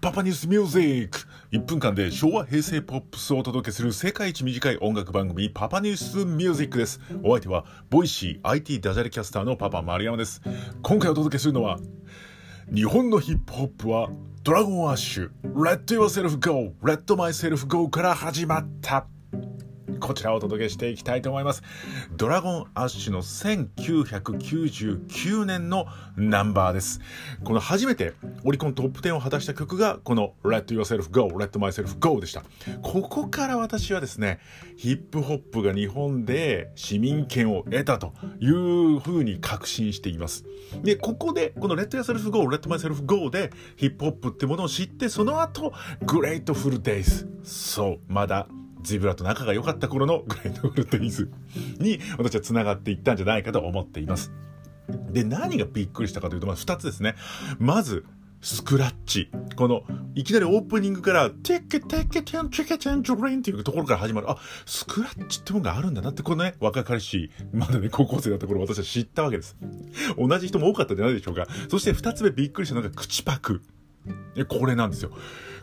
パパニュースミュージック1分間で昭和平成ポップスをお届けする世界一短い音楽番組パパニュースミュージックです。お相手はボイシー IT ダジャレキャスターのパパ丸山です。今回お届けするのは日本のヒップホップはドラゴンアッシュ Let yourself go Let myself go から始まった。こちらをお届けしていきたいと思います。ドラゴンアッシュの1999年のナンバーです。この初めてオリコントップ10を果たした曲がこの Let Yourself Go, Let Myself Go でした。ここから私はですね、ヒップホップが日本で市民権を得たというふうに確信しています。で、ここでこの Let Yourself Go, Let Myself Go でヒップホップってものを知って、その後 Grateful Days。そう、まだジブラと仲が良かった頃のグレートフルテイズに私は繋がっていったんじゃないかと思っています。で、何がびっくりしたかというと、まず2つですね。まず、スクラッチ。この、いきなりオープニングから、テッケテッケテンチェケテンジョレンっていうところから始まる。あ、スクラッチってものがあるんだなって、このね、若かりし、まだね、高校生だった頃私は知ったわけです。同じ人も多かったんじゃないでしょうか。そして2つ目びっくりしたのが口パク。これなんですよ。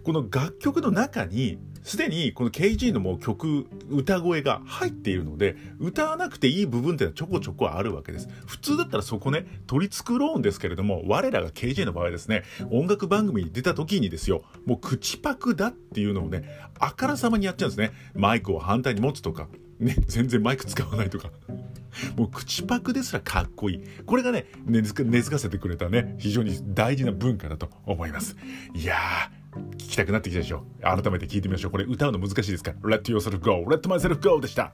この楽曲の中に、すでにこの KG のもう曲、歌声が入っているので、歌わなくていい部分っていうのはちょこちょこあるわけです。普通だったらそこね、取り繕うんですけれども、我らが KJ の場合ですね、音楽番組に出た時にですよ、もう口パクだっていうのをね、あからさまにやっちゃうんですね。マイクを反対に持つとか、ね、全然マイク使わないとか。もう口パクですらかっこいい。これがね、根付かせてくれたね、非常に大事な文化だと思います。いやー、聞きたくなってきたでしょ。改めて聞いてみましょう。これ歌うの難しいですか？ら。Let yourself go, let myself go でした。